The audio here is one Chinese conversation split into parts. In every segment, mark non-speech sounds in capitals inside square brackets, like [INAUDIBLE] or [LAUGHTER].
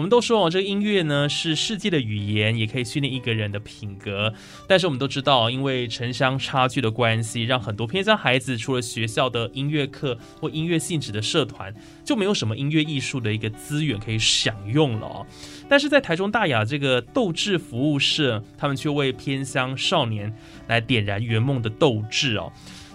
我们都说哦，这个音乐呢是世界的语言，也可以训练一个人的品格。但是我们都知道，因为城乡差距的关系，让很多偏乡孩子除了学校的音乐课或音乐性质的社团，就没有什么音乐艺术的一个资源可以享用了哦。但是在台中大雅这个斗志服务社，他们却为偏乡少年来点燃圆梦的斗志哦。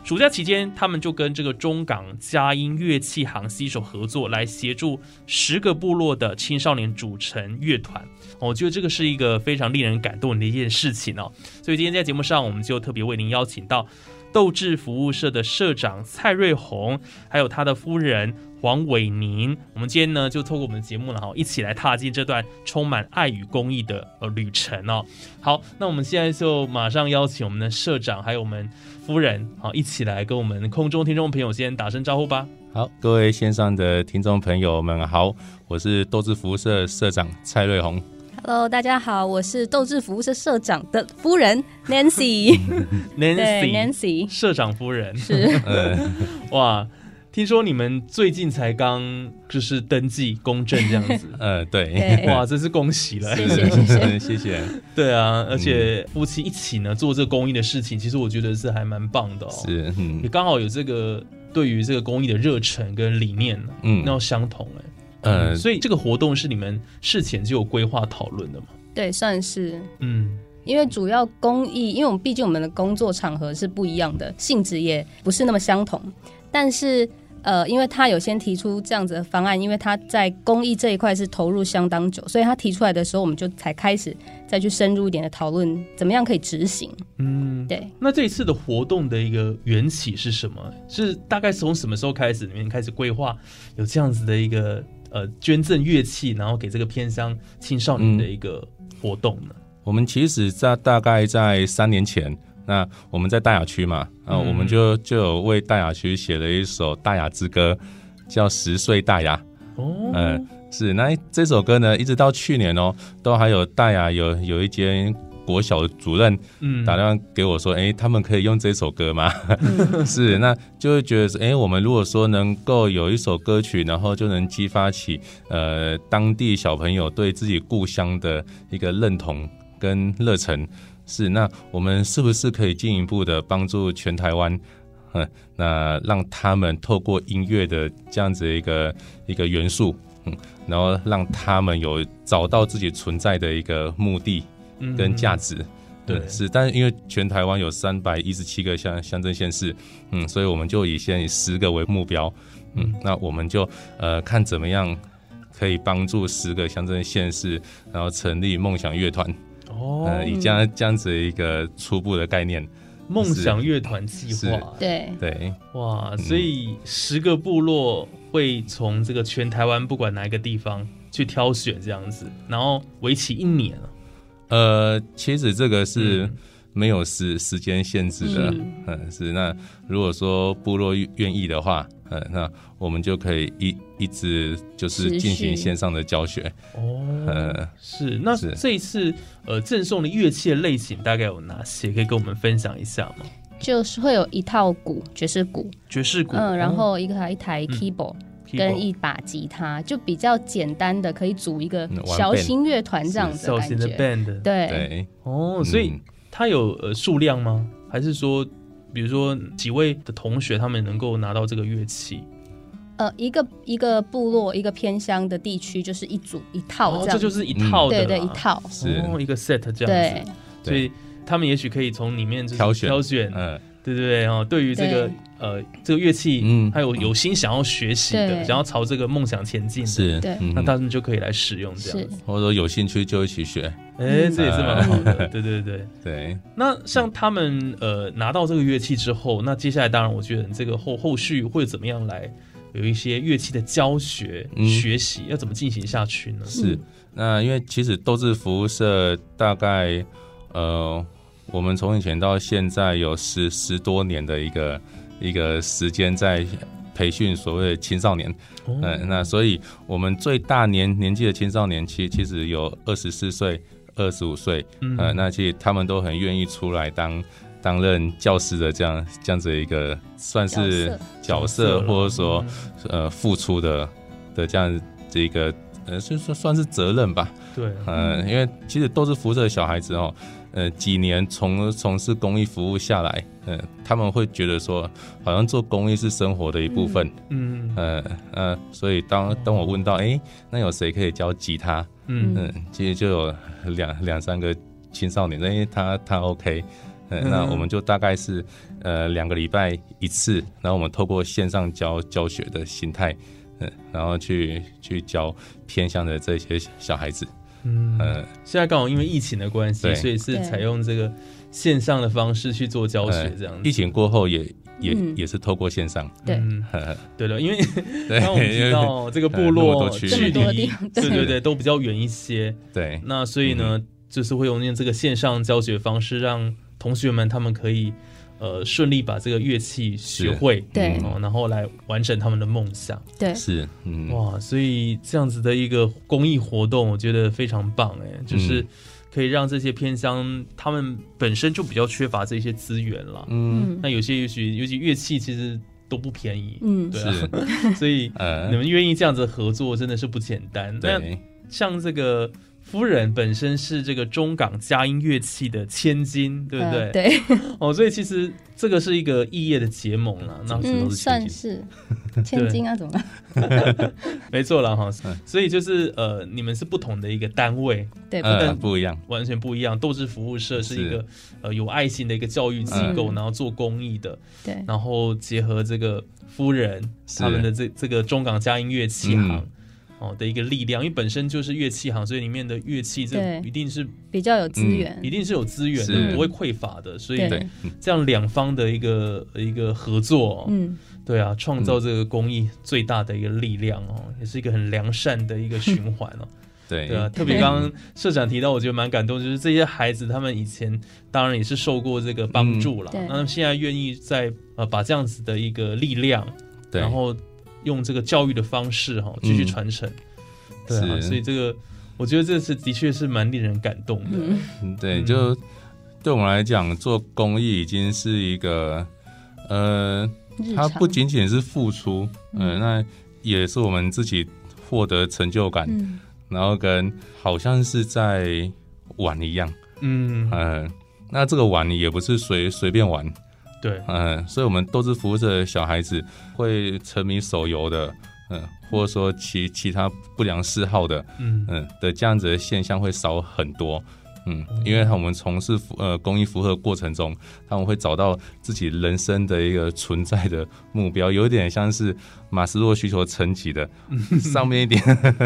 暑假期间，他们就跟这个中港佳音乐器行携手合作，来协助十个部落的青少年组成乐团。我觉得这个是一个非常令人感动的一件事情哦。所以今天在节目上，我们就特别为您邀请到斗志服务社的社长蔡瑞红，还有他的夫人黄伟宁。我们今天呢，就透过我们的节目了哈，一起来踏进这段充满爱与公益的呃旅程哦。好，那我们现在就马上邀请我们的社长，还有我们。夫人，好，一起来跟我们空中听众朋友先打声招呼吧。好，各位线上的听众朋友们好，我是斗志服务社社长蔡瑞红。Hello，大家好，我是斗志服务社社长的夫人 Nancy。[LAUGHS] Nancy，Nancy，社长夫人是。[LAUGHS] 哇。听说你们最近才刚就是登记公证这样子，[LAUGHS] 呃，对，哇，真是恭喜了，谢谢谢谢。谢谢，对啊，而且夫妻一起呢做这个公益的事情，其实我觉得是还蛮棒的哦，是，也刚好有这个对于这个公益的热忱跟理念呢，嗯，那要相同哎，呃，所以这个活动是你们事前就有规划讨论的吗？对，算是，嗯，因为主要公益，因为我们毕竟我们的工作场合是不一样的，性质也不是那么相同，但是。呃，因为他有先提出这样子的方案，因为他在公益这一块是投入相当久，所以他提出来的时候，我们就才开始再去深入一点的讨论，怎么样可以执行。嗯，对。那这一次的活动的一个缘起是什么？是大概从什么时候开始，你们开始规划有这样子的一个呃捐赠乐器，然后给这个偏乡青少年的一个活动呢？我们其实在大概在三年前。那我们在大雅区嘛，啊，我们就就有为大雅区写了一首大雅之歌，叫《十岁大雅》。哦，嗯，是那这首歌呢，一直到去年哦，都还有大雅有有一间国小主任，嗯，打电话给我说，哎，他们可以用这首歌吗？[LAUGHS] 是，那就会觉得，哎，我们如果说能够有一首歌曲，然后就能激发起呃当地小朋友对自己故乡的一个认同跟热忱。是，那我们是不是可以进一步的帮助全台湾，嗯，那让他们透过音乐的这样子一个一个元素，嗯，然后让他们有找到自己存在的一个目的跟价值，对，是，但是因为全台湾有三百一十七个乡乡镇县市，嗯，所以我们就以先以十个为目标，嗯，那我们就呃看怎么样可以帮助十个乡镇县市，然后成立梦想乐团。哦，以这样这样子一个初步的概念，梦想乐团计划，对。对，哇，所以十个部落会从这个全台湾不管哪一个地方去挑选这样子，然后为期一年呃，其实这个是。没有时时间限制的，嗯，是那如果说部落愿意的话，嗯，那我们就可以一一直就是进行线上的教学。哦，呃，是那这一次呃赠送的乐器的类型大概有哪些？可以跟我们分享一下吗？就是会有一套鼓，爵士鼓，爵士鼓，嗯，然后一个一台 keyboard 跟一把吉他，就比较简单的，可以组一个小型乐团这样子小型的 band。对，哦，所以。它有呃数量吗？还是说，比如说几位的同学他们能够拿到这个乐器？呃，一个一个部落、一个偏乡的地区，就是一组一套这样，这就是一套的，对对，一套。是。一个 set 这样子，所以他们也许可以从里面挑选挑选，嗯。对对对哦，对于这个呃这个乐器，嗯，还有有心想要学习的，想要朝这个梦想前进的，是，那他们就可以来使用这样，或者说有兴趣就一起学，哎，这也是蛮好的，[LAUGHS] 对对对。对。那像他们呃拿到这个乐器之后，那接下来当然我觉得这个后后续会怎么样来有一些乐器的教学学习要怎么进行下去呢？是，那因为其实斗志服务社大概呃。我们从以前到现在有十十多年的一个一个时间在培训所谓的青少年，嗯，那所以我们最大年年纪的青少年，其其实有二十四岁、二十五岁，嗯，那其实他们都很愿意出来当担任教师的这样这样子一个算是角色，或者说呃付出的的这样这个呃是说算是责任吧，对，嗯，因为其实都是扶着小孩子哦。呃，几年从从事公益服务下来，嗯，他们会觉得说，好像做公益是生活的一部分，嗯，呃呃，所以当当我问到，哎，那有谁可以教吉他？嗯嗯，其实就有两两三个青少年，因为他他 OK，嗯，那我们就大概是呃两个礼拜一次，然后我们透过线上教教学的形态，嗯，然后去去教偏向的这些小孩子。嗯，现在刚好因为疫情的关系，所以是采用这个线上的方式去做教学，这样。疫情过后也也也是透过线上。对，[LAUGHS] 对了，因为刚我们提到这个 [LAUGHS] 部落距离，对。对对，都比较远一些。对，那所以呢，就是会用这个线上教学方式，让同学们他们可以。呃，顺利把这个乐器学会，对，然后来完成他们的梦想，对，是，嗯，哇，所以这样子的一个公益活动，我觉得非常棒，哎，就是可以让这些偏乡，他们本身就比较缺乏这些资源了，嗯，那有些也许，尤其乐器其实都不便宜，嗯，对啊，[LAUGHS] 所以 [LAUGHS] 你们愿意这样子合作，真的是不简单，那，像这个。夫人本身是这个中港佳音乐器的千金，对不对？对。[LAUGHS] 哦，所以其实这个是一个异业的结盟了，那嗯，算是。[LAUGHS] 千金啊，怎么？[LAUGHS] 没错了哈，所以就是呃，你们是不同的一个单位，对，不一样，完全不一样。斗志服务社是一个呃有爱心的一个教育机构，然后做公益的，对，然后结合这个夫人他们的这这个中港佳音乐器行。哦的一个力量，因为本身就是乐器行，所以里面的乐器这一定是比较有资源，一定是有资源的，不会匮乏的。所以这样两方的一个一个合作，嗯，对啊，创造这个公益最大的一个力量哦，也是一个很良善的一个循环哦。对。对啊，特别刚刚社长提到，我觉得蛮感动，就是这些孩子他们以前当然也是受过这个帮助了，那现在愿意在呃把这样子的一个力量，然后。用这个教育的方式哈，继续传承，对啊，所以这个我觉得这是的确是蛮令人感动的。嗯，对，就对我们来讲，做公益已经是一个呃，它不仅仅是付出，嗯，那也是我们自己获得成就感，然后跟好像是在玩一样，嗯。嗯，那这个玩也不是随随便玩。对，嗯，所以我们都是扶着小孩子会沉迷手游的，嗯，或者说其其他不良嗜好的，嗯。嗯的这样子的现象会少很多，嗯，因为我们从事呃公益服务的过程中，他们会找到自己人生的一个存在的目标，有点像是马斯洛需求层级的 [LAUGHS] 上面一点，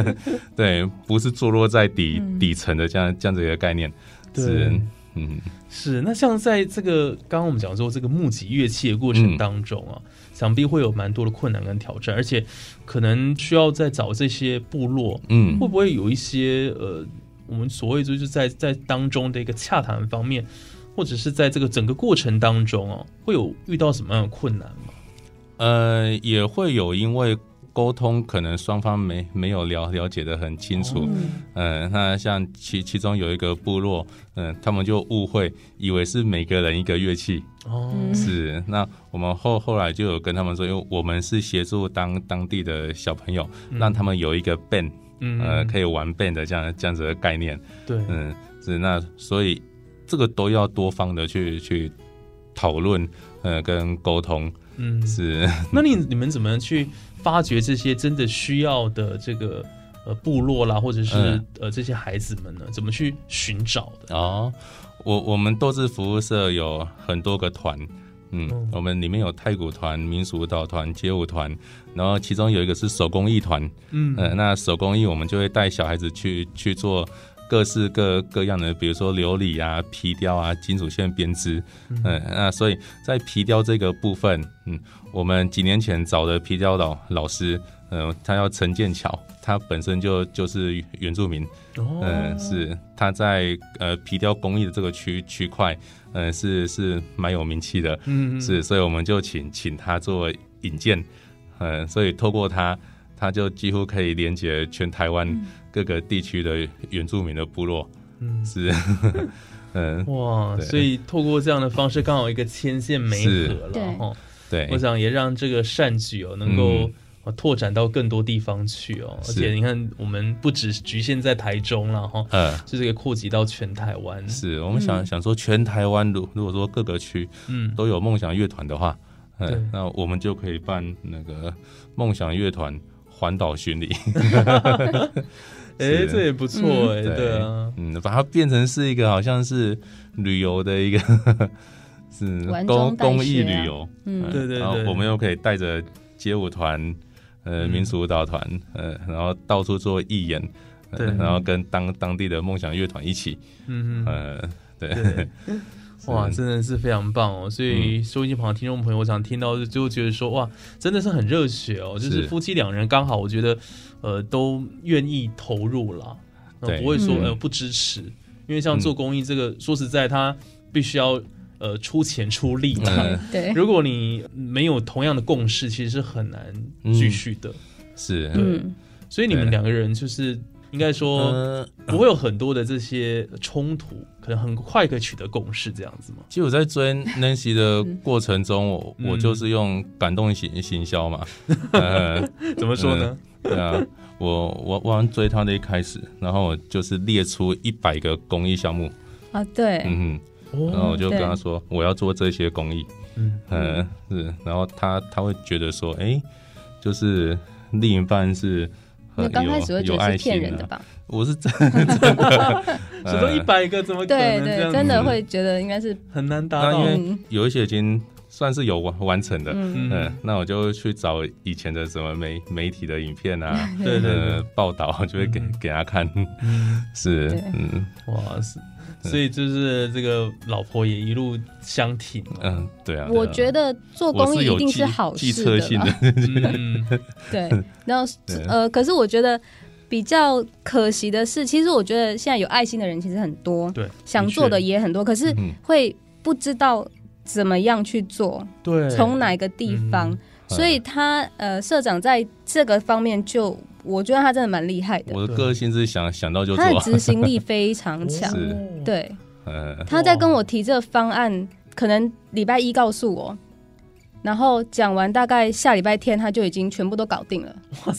[LAUGHS] 对，不是坐落在底底层的这样这样子一个概念，是。嗯，是那像在这个刚刚我们讲说这个募集乐器的过程当中啊，想必会有蛮多的困难跟挑战，而且可能需要再找这些部落，嗯，会不会有一些呃，我们所谓就是在在当中的一个洽谈方面，或者是在这个整个过程当中哦，会有遇到什么样的困难吗？呃，也会有，因为。沟通可能双方没没有了了解的很清楚，嗯，那像其其中有一个部落，嗯，他们就误会以为是每个人一个乐器，哦，是，那我们后后来就有跟他们说，因为我们是协助当当地的小朋友，让他们有一个 band，呃，可以玩 band 的这样这样子的概念，对，嗯，是那所以这个都要多方的去去讨论，呃，跟沟通。嗯，是。[LAUGHS] 那你你们怎么去发掘这些真的需要的这个呃部落啦，或者是呃这些孩子们呢？怎么去寻找的？哦，我我们斗志服务社有很多个团。嗯，我们里面有太鼓团、民俗舞蹈团、街舞团，然后其中有一个是手工艺团。嗯，呃，那手工艺我们就会带小孩子去去做各式各各样的，比如说琉璃啊、皮雕啊、金属线编织。嗯，那所以在皮雕这个部分，嗯，我们几年前找的皮雕老老师，嗯，他叫陈建桥，他本身就就是原住民。哦，嗯，是他在呃皮雕工艺的这个区区块。嗯，是是蛮有名气的，嗯，是，所以我们就请请他做引荐，嗯，所以透过他，他就几乎可以连接全台湾各个地区的原住民的部落，嗯，是，[LAUGHS] 嗯，哇，所以透过这样的方式，刚好一个牵线媒合了，哈，对，我想也让这个善举哦能够。拓展到更多地方去哦，而且你看，我们不只局限在台中了哈，嗯，就是个扩及到全台湾。是我们想想说，全台湾如如果说各个区，嗯，都有梦想乐团的话，嗯，那我们就可以办那个梦想乐团环岛巡礼。[LAUGHS] 哎，这也不错哎，对。啊，嗯，把它变成是一个好像是旅游的一个，[LAUGHS] 是公公益旅游，嗯，对对对，然后我们又可以带着街舞团。呃，民俗舞蹈团，呃，然后到处做义演，对，然后跟当当地的梦想乐团一起，嗯呃，对，[LAUGHS] 哇，真的是非常棒哦！所以收音机旁的听众朋友，我想听到就觉得说，哇，真的是很热血哦！就是夫妻两人刚好，我觉得呃，都愿意投入了，不会说呃不支持，因为像做公益这个，说实在，他必须要。呃，出钱出力嘛，[LAUGHS] 对。如果你没有同样的共识，其实是很难继续的。是，对。所以你们两个人就是应该说不会有很多的这些冲突，[LAUGHS] 可能很快可以取得共识这样子吗？其实我在追 Nancy 的过程中，我我就是用感动型行销嘛。[LAUGHS] 怎么说呢？对啊，我我我追他的一开始，然后我就是列出一百个公益项目啊，对，嗯。然后我就跟他说，我要做这些公益，嗯嗯是，然后他他会觉得说，哎，就是另一半是很有有爱心的吧？[LAUGHS] 我是真真的，只说一百个怎么对对，真的会觉得应该是很难达到，因为有一些已经算是有完完成的，嗯，那我就去找以前的什么媒媒体的影片啊，[LAUGHS] 对对报道就会给给他看，[LAUGHS] 是嗯。哇是。所以就是这个老婆也一路相挺。嗯，对啊。我觉得做公益一定是好事的。嗯，[LAUGHS] [LAUGHS] 对。然后呃，可是我觉得比较可惜的是，其实我觉得现在有爱心的人其实很多，对，想做的也很多，可是会不知道怎么样去做，对，从哪个地方。所以他呃，社长在这个方面就。我觉得他真的蛮厉害的。我的个性是想想到就做，他的执行力 [LAUGHS] 非常强。对，他在跟我提这个方案，可能礼拜一告诉我，然后讲完大概下礼拜天他就已经全部都搞定了，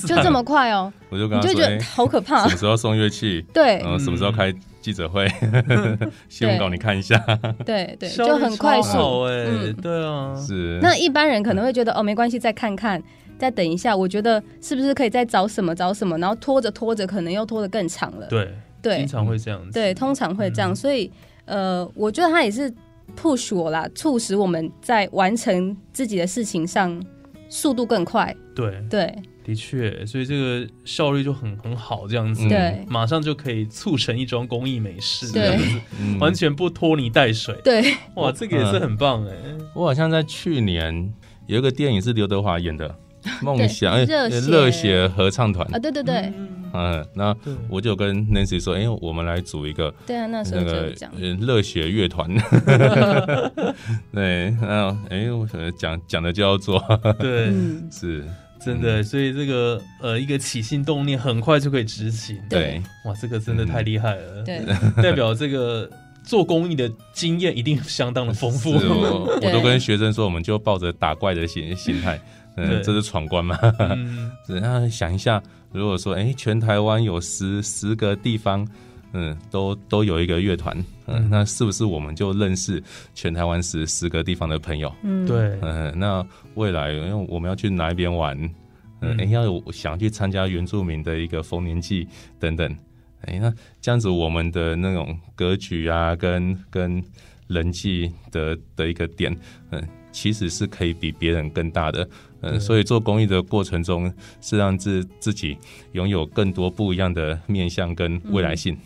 就这么快哦。我就跟他说，好可怕。什么时候送乐器？对，然后什么时候开记者会？[LAUGHS] 新闻稿你看一下。对对，[LAUGHS] 就很快速。哎，对啊，是。那一般人可能会觉得哦，没关系，再看看。再等一下，我觉得是不是可以再找什么找什么，然后拖着拖着，可能又拖得更长了。对对，经常会这样子。对，通常会这样，所以呃，我觉得他也是 push 我啦，促使我们在完成自己的事情上速度更快。对对，的确，所以这个效率就很很好，这样子，对，马上就可以促成一桩公益美事，这样子，完全不拖泥带水。对，哇，这个也是很棒哎。我好像在去年有一个电影是刘德华演的。[LAUGHS] 梦想热血。合唱团。啊，对对对，嗯，那我就跟 Nancy 说，哎，我们来组一个，对啊，那时候就讲。热血乐团，[LAUGHS] [LAUGHS] 对，然后哎，我讲讲的就要做，对，是。真的，所以这个呃，一个起心动念很快就可以执行，对，哇，这个真的太厉害了，对，代表这个做公益的经验一定相当的丰富，我都跟学生说，我们就抱着打怪的心心态。嗯，这是闯关嘛？[LAUGHS] 然后想一下，如果说，哎，全台湾有十十个地方，嗯，都都有一个乐团，嗯，那是不是我们就认识全台湾十十个地方的朋友？嗯，对，嗯，那未来因为我们要去哪一边玩，嗯，哎，要有想去参加原住民的一个丰年祭等等，哎，那这样子我们的那种格局啊，跟跟人际的的一个点，嗯，其实是可以比别人更大的。嗯，所以做公益的过程中，是让自自己拥有更多不一样的面向跟未来性。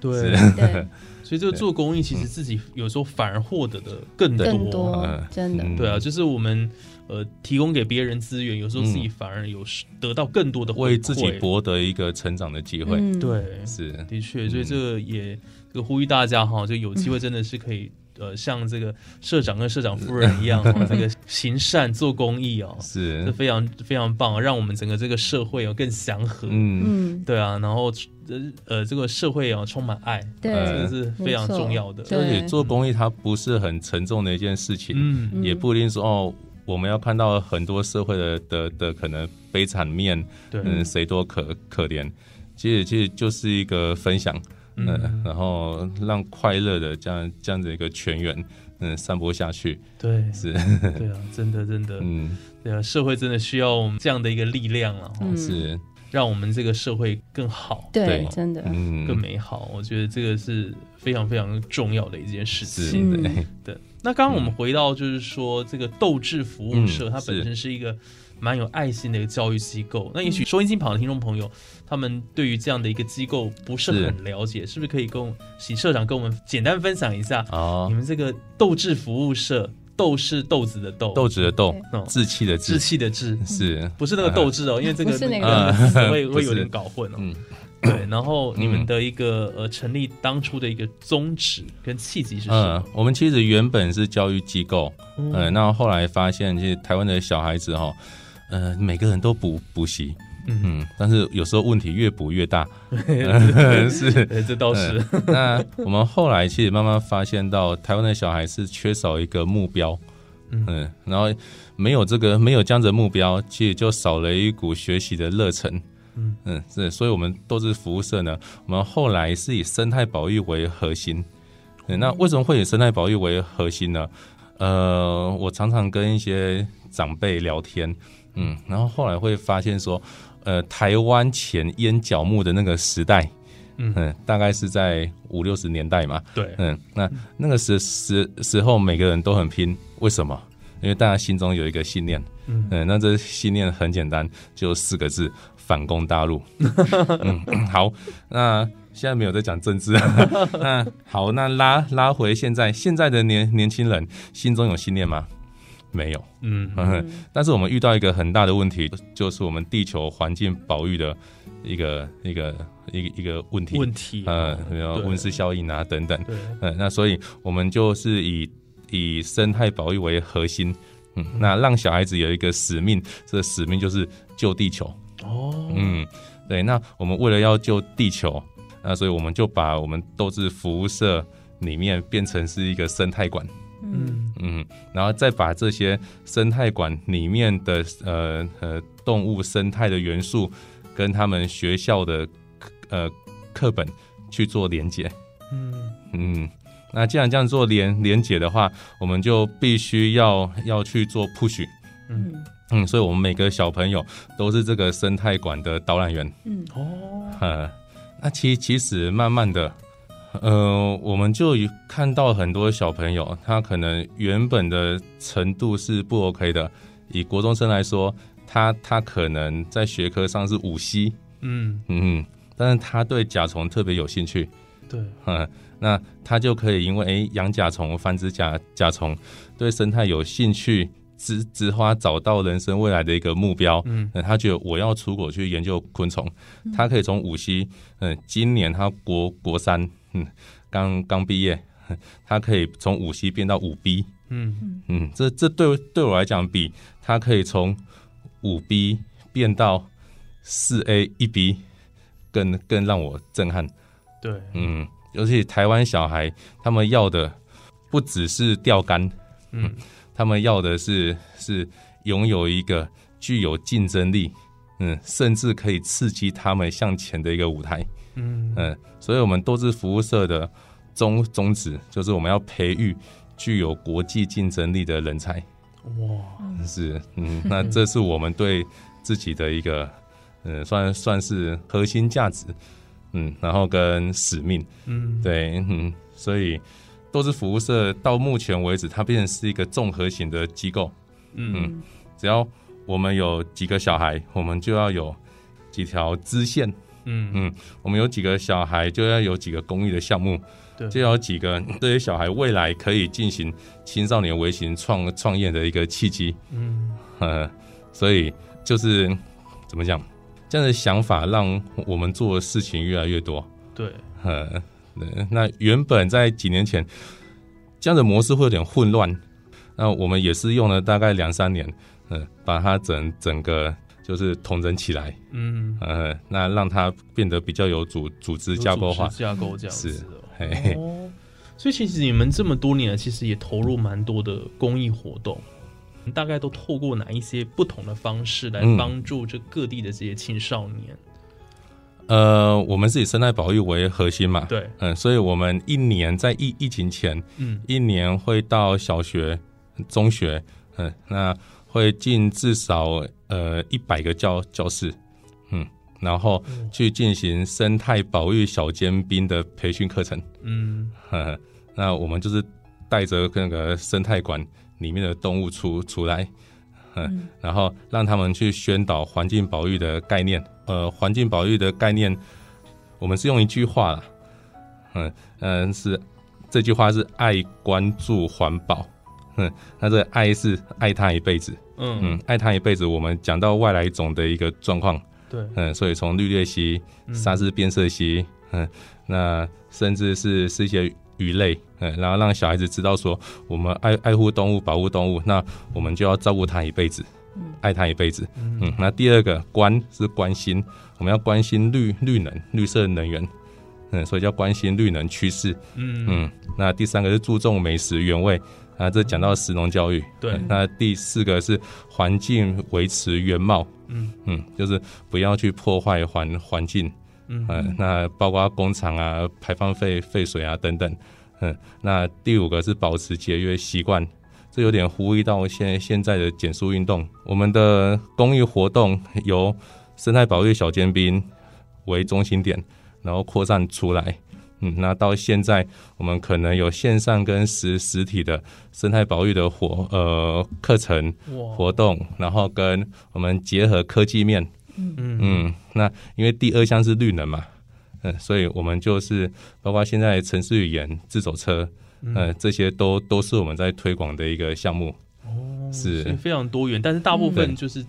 对，[LAUGHS] 所以这个做公益，其实自己有时候反而获得的更多，真的。对啊，就是我们呃提供给别人资源，有时候自己反而有得到更多的，为自己博得一个成长的机会。对，是。的确，所以这个也这个呼吁大家哈，就有机会真的是可以。呃，像这个社长跟社长夫人一样，[LAUGHS] 这个行善做公益哦，是非常非常棒，让我们整个这个社会哦更祥和。嗯，对啊，然后呃呃，这个社会哦充满爱，对，这是非常重要的。而且做公益它不是很沉重的一件事情，嗯，也不一定说哦，我们要看到很多社会的的的可能悲惨面，嗯，谁多可可怜，其实其实就是一个分享。嗯，然后让快乐的这样这样的一个全员，嗯，散播下去。对，是，[LAUGHS] 对啊，真的真的，嗯，对啊，社会真的需要这样的一个力量啊，是，让我们这个社会更好，对，真的，嗯，更美好。我觉得这个是非常非常重要的一件事情。对，那刚刚我们回到就是说，这个斗志服务社，它本身是一个。蛮有爱心的一个教育机构，那也许收音机旁的听众朋友，他们对于这样的一个机构不是很了解，是不是可以跟喜社长跟我们简单分享一下？哦，你们这个斗志服务社，斗是豆子的斗，豆子的豆，志气的志，志气的志，是不是那个斗志哦？因为这个 [LAUGHS] 那个 [LAUGHS] 会会有点 [LAUGHS] 搞混哦。嗯，对。然后你们的一个呃成立当初的一个宗旨跟契机是什么？我们其实原本是教育机构，嗯，那后来发现，其实台湾的小孩子哈。呃，每个人都补补习，嗯，但是有时候问题越补越大，[LAUGHS] 是，[LAUGHS] 这倒是。那我们后来其实慢慢发现到，台湾的小孩是缺少一个目标，嗯，然后没有这个没有这样的目标，其实就少了一股学习的热忱，嗯嗯，是，所以我们都是服务社呢。我们后来是以生态保育为核心，那为什么会以生态保育为核心呢？呃，我常常跟一些长辈聊天。嗯，然后后来会发现说，呃，台湾前烟角木的那个时代，嗯，大概是在五六十年代嘛。对，嗯，那那个时时时候，每个人都很拼，为什么？因为大家心中有一个信念，嗯，那这信念很简单，就四个字：反攻大陆。[LAUGHS] 嗯，好，那现在没有在讲政治，[LAUGHS] 那好，那拉拉回现在，现在的年年轻人心中有信念吗？没有，嗯，但是我们遇到一个很大的问题，就是我们地球环境保育的一个一个一个一个问题，问题，嗯，有温室效应啊等等，对，嗯，那所以我们就是以以生态保育为核心，嗯，那让小孩子有一个使命，这个使命就是救地球，哦，嗯，对，那我们为了要救地球，那所以我们就把我们斗志服务社里面变成是一个生态馆。嗯嗯，然后再把这些生态馆里面的呃呃动物生态的元素，跟他们学校的呃课本去做连接。嗯嗯，那既然这样做连连接的话，我们就必须要要去做 push。嗯嗯，所以我们每个小朋友都是这个生态馆的导览员。嗯哦，呃，那其其实慢慢的。呃，我们就看到很多小朋友，他可能原本的程度是不 OK 的。以国中生来说，他他可能在学科上是五 C，嗯嗯，但是他对甲虫特别有兴趣，对，嗯，[LAUGHS] 那他就可以因为哎养甲虫、繁殖甲甲虫，对生态有兴趣，植植花找到人生未来的一个目标，嗯，他觉得我要出国去研究昆虫，他可以从五 C，嗯，今年他国国三。[LAUGHS] 嗯，刚刚毕业，[LAUGHS] 他可以从五 C 变到五 B。嗯嗯，这这对对我来讲，比他可以从五 B 变到四 A 一 B 更更让我震撼。对，嗯，尤其台湾小孩，他们要的不只是钓竿，嗯，[LAUGHS] 他们要的是是拥有一个具有竞争力，嗯，甚至可以刺激他们向前的一个舞台。嗯嗯，所以我们多智服务社的宗宗旨就是我们要培育具有国际竞争力的人才。哇，是嗯，那这是我们对自己的一个嗯，算算是核心价值。嗯，然后跟使命。嗯，对，嗯，所以多智服务社到目前为止，它变成是一个综合型的机构。嗯，只要我们有几个小孩，我们就要有几条支线。嗯嗯，我们有几个小孩，就要有几个公益的项目，就要几个 [COUGHS] 这些小孩未来可以进行青少年微型创创业的一个契机。嗯，呃，所以就是怎么讲，这样的想法让我们做的事情越来越多。对，呃，那原本在几年前，这样的模式会有点混乱。那我们也是用了大概两三年，嗯，把它整整个。就是统整起来，嗯。呃，那让它变得比较有组组织架构化。架构这样子哦。所以其实你们这么多年，其实也投入蛮多的公益活动，大概都透过哪一些不同的方式来帮助这各地的这些青少年？呃，我们是以生态保育为核心嘛，对，嗯，所以我们一年在疫疫情前，嗯，一年会到小学、中学，嗯，那。会进至少呃一百个教教室，嗯，然后去进行生态保育小尖兵的培训课程，嗯。呵呵，那我们就是带着那个生态馆里面的动物出出来，嗯，然后让他们去宣导环境保育的概念，呃，环境保育的概念，我们是用一句话，嗯嗯，是这句话是爱关注环保。嗯，那这个爱是爱他一辈子，嗯嗯，爱他一辈子。我们讲到外来种的一个状况，对，嗯，所以从绿鬣蜥、沙氏变色蜥，嗯，那甚至是是一些鱼类，嗯，然后让小孩子知道说，我们爱爱护动物、保护动物，那我们就要照顾它一辈子，爱它一辈子，嗯。那第二个关是关心，我们要关心绿绿能、绿色能源，嗯，所以叫关心绿能趋势，嗯嗯。那第三个是注重美食原味。啊，这讲到食农教育。对，那第四个是环境维持原貌。嗯嗯，就是不要去破坏环环境。嗯，那包括工厂啊、排放废废水啊等等。嗯，那第五个是保持节约习惯，这有点呼应到现现在的减速运动。我们的公益活动由生态保育小尖兵为中心点，然后扩散出来。嗯，那到现在，我们可能有线上跟实实体的生态保育的活呃课程活动，然后跟我们结合科技面，嗯。嗯，那因为第二项是绿能嘛，嗯，所以我们就是包括现在城市语言、自走车，嗯，这些都都是我们在推广的一个项目，哦，是非常多元，但是大部分就是。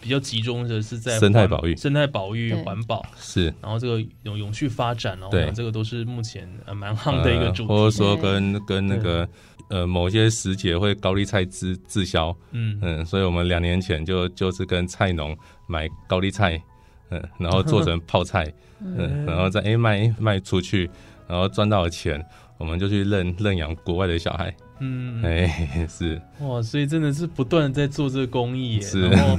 比较集中的是在生态保育、生态保育、环保。是，然后这个永永续发展哦，对，这个都是目前呃蛮夯的一个主题。或者说跟跟那个呃某些时节会高丽菜滞滞销，嗯。嗯，所以我们两年前就就是跟菜农买高丽菜，嗯，然后做成泡菜，[LAUGHS] 嗯，然后再哎卖卖出去，然后赚到了钱，我们就去认认养国外的小孩。嗯，哎，[LAUGHS] 是。哇，所以真的是不断的在做这个公益，是，然后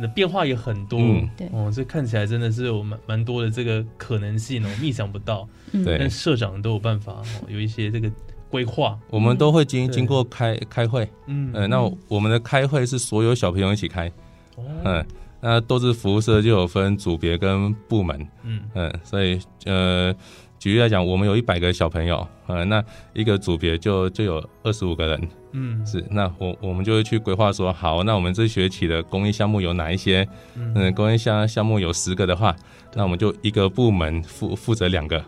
的变化也很多，对，哦，这看起来真的是有蛮蛮多的这个可能性哦，我们意想不到，对，但社长都有办法哦，有一些这个规划，我们都会经经过开开会，嗯，呃，那我们的开会是所有小朋友一起开，哦，嗯，那都是服务社就有分组别跟部门，嗯。嗯，所以呃。举例来讲，我们有一百个小朋友，呃，那一个组别就就有二十五个人，嗯，是，那我我们就会去规划说，好，那我们这学期的公益项目有哪一些？嗯，公益项项目有十个的话，那我们就一个部门负负责两个，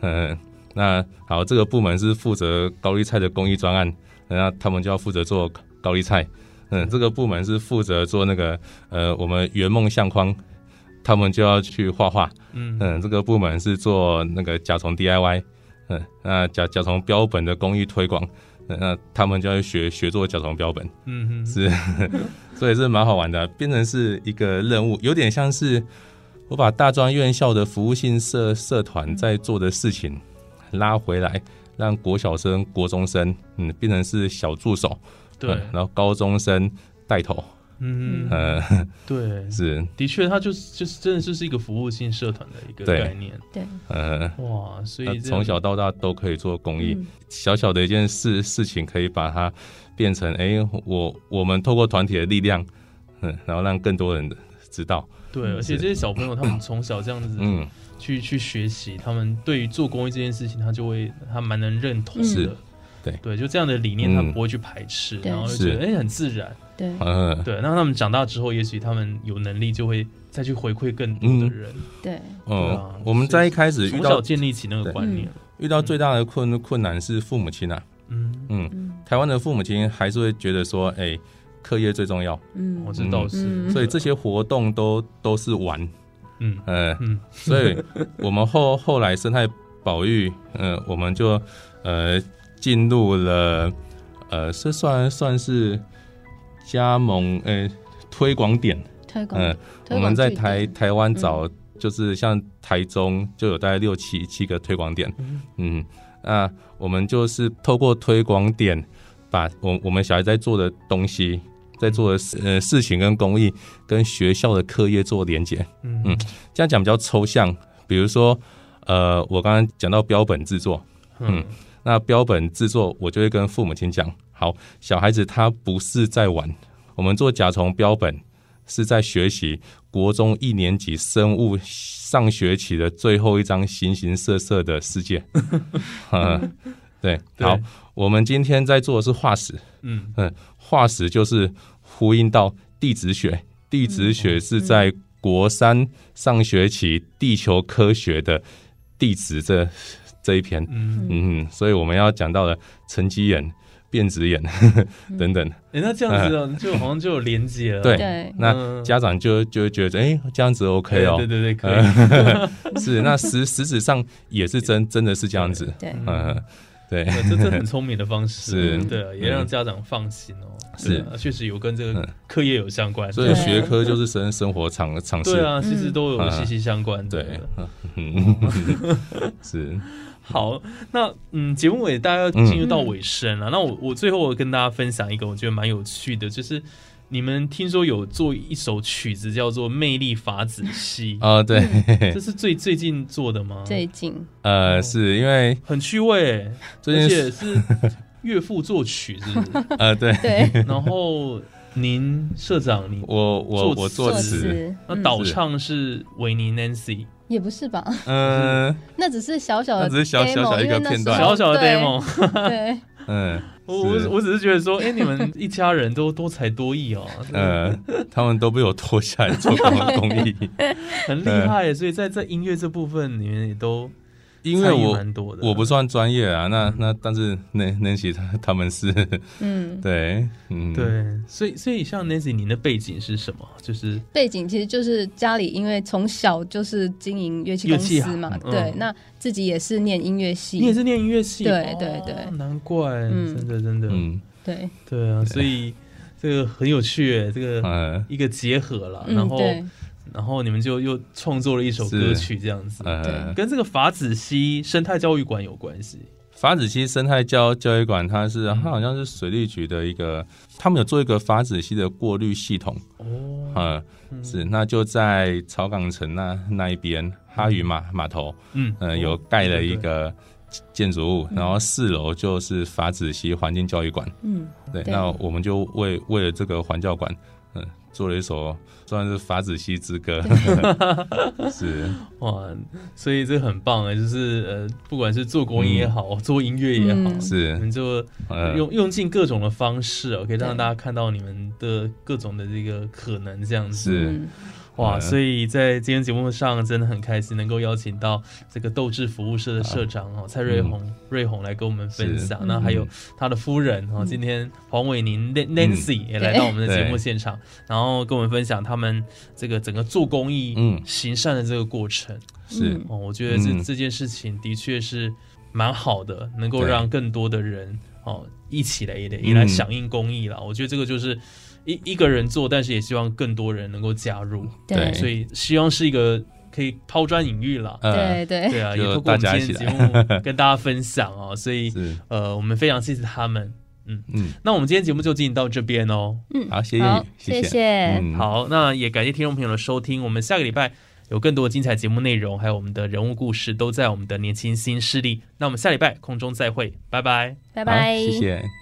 嗯，那好，这个部门是负责高丽菜的公益专案，那他们就要负责做高丽菜，嗯，这个部门是负责做那个呃，我们圆梦相框。他们就要去画画，嗯。嗯，这个部门是做那个甲虫 DIY，嗯，那甲甲虫标本的公益推广，那他们就要学学做甲虫标本，嗯嗯，是，[LAUGHS] 所以是蛮好玩的，变成是一个任务，有点像是我把大专院校的服务性社社团在做的事情拉回来，让国小生、国中生，嗯，变成是小助手，对，然后高中生带头。嗯嗯，[LAUGHS] 对，[LAUGHS] 是，的确，它就是就是真的就是一个服务性社团的一个概念。对，嗯，哇，所以从小到大都可以做公益，小小的一件事事情可以把它变成，哎，我我们透过团体的力量，嗯，然后让更多人知道。对，而且这些小朋友他们从小这样子，嗯，去去学习，他们对于做公益这件事情，他就会他蛮能认同的。对。对，就这样的理念，他不会去排斥，然后就觉得哎很自然。对，嗯，对。那他们长大之后，也许他们有能力，就会再去回馈更多的人。对，嗯，我们在一开始从小建立起那个观念，遇到最大的困困难是父母亲啊。嗯嗯，台湾的父母亲还是会觉得说，哎，课业最重要。嗯，我知道是，所以这些活动都都是玩。嗯嗯，所以我们后后来生态保育，嗯，我们就呃。进入了，呃，这算算是加盟，呃，推广点。推广。嗯，我们在台台湾找，就是像台中就有大概六七七个推广点。嗯，那我们就是透过推广点，把我我们小孩在做的东西，在做的事呃事情跟公益，跟学校的课业做连接。嗯嗯，这样讲比较抽象。比如说，呃，我刚刚讲到标本制作。嗯。那标本制作，我就会跟父母亲讲：好，小孩子他不是在玩，我们做甲虫标本是在学习国中一年级生物上学期的最后一张形形色色的世界。[LAUGHS] 嗯，对，好，我们今天在做的是化石。嗯嗯，化石就是呼应到地质学，地质学是在国三上学期地球科学的地质这。这一篇，嗯嗯，所以我们要讲到的沉积眼、变质眼 [LAUGHS] 等等。哎，那这样子就好像就有连接了。对，那家长就就觉得，哎，这样子 OK 哦。对对对，可以。[LAUGHS] 是，那实实质上也是真真的是这样子。对，嗯，对，这是很聪明的方式。[LAUGHS] 是，对，也让家长放心哦。是，确实有跟这个课业有相关。所以学科就是生生活常常对啊，其实都有息息相关。对，是。好，那嗯，节目尾大家要进入到尾声了。那我我最后我跟大家分享一个我觉得蛮有趣的，就是你们听说有做一首曲子叫做《魅力法子西》啊？对，[LAUGHS] 这是最最近做的吗？最近，呃，是因为很趣味，而且是岳父作曲，是不是？[LAUGHS] 呃，对对。[LAUGHS] 然后您社长，你我我我作词，那导唱是维尼 Nancy。也不是吧？嗯，[LAUGHS] 那只是小小的，只是小小小一个片段，小小的 demo。[LAUGHS] 对，嗯，[LAUGHS] 我我我只是觉得说，哎，你们一家人都多才多艺哦。嗯，他们都被我拖下来做公益，很厉害。所以在在音乐这部分，你们也都。因为我我不算专业啊，那那但是 Nancy 他他们是，嗯，[LAUGHS] 对，嗯，对，所以所以像 Nancy，您的背景是什么？就是背景其实就是家里因为从小就是经营乐器公司嘛，对，那自己也是念音乐系，你也是念音乐系，对对对，难怪，真的真的，嗯，对。对啊，所以这个很有趣，这个一个结合了，然后。然后你们就又创作了一首歌曲，这样子，对，跟这个法子溪生态教育馆有关系。法子溪生态教教育馆，它是它好像是水利局的一个，他们有做一个法子溪的过滤系统。哦，嗯，是，那就在草港城那那一边哈渔码码头，嗯。呃，有盖了一个建筑物，然后四楼就是法子溪环境教育馆。嗯，对，那我们就为为了这个环教馆，嗯，做了一首。算是法子西之歌，[LAUGHS] 是哇，所以这很棒啊！就是呃，不管是做公益也好，做音乐也好，是你们就用用尽各种的方式哦，可以让大家看到你们的各种的这个可能，这样子。是。哇，所以在今天节目上真的很开心，能够邀请到这个斗志服务社的社长哦蔡瑞红瑞红来跟我们分享。那还有他的夫人哦，今天黄伟宁 Nancy 也来到我们的节目现场，然后跟我们分享他们这个整个做公益、行善的这个过程。是。哦，我觉得这这件事情的确是蛮好的，能够让更多的人哦一起来也也来响应公益了。我觉得这个就是。一一个人做，但是也希望更多人能够加入，对，所以希望是一个可以抛砖引玉了，对对。对啊，[LAUGHS] 也通过今天节目 [LAUGHS] 跟大家分享哦，所以呃，我们非常谢谢他们。嗯。嗯，那我们今天节目就进行到这边哦。嗯，好，谢谢，谢谢。好，那也感谢听众朋友的收听。我们下个礼拜有更多精彩节目内容，还有我们的人物故事，都在我们的年轻新势力。那我们下礼拜空中再会，拜拜，拜拜，谢谢。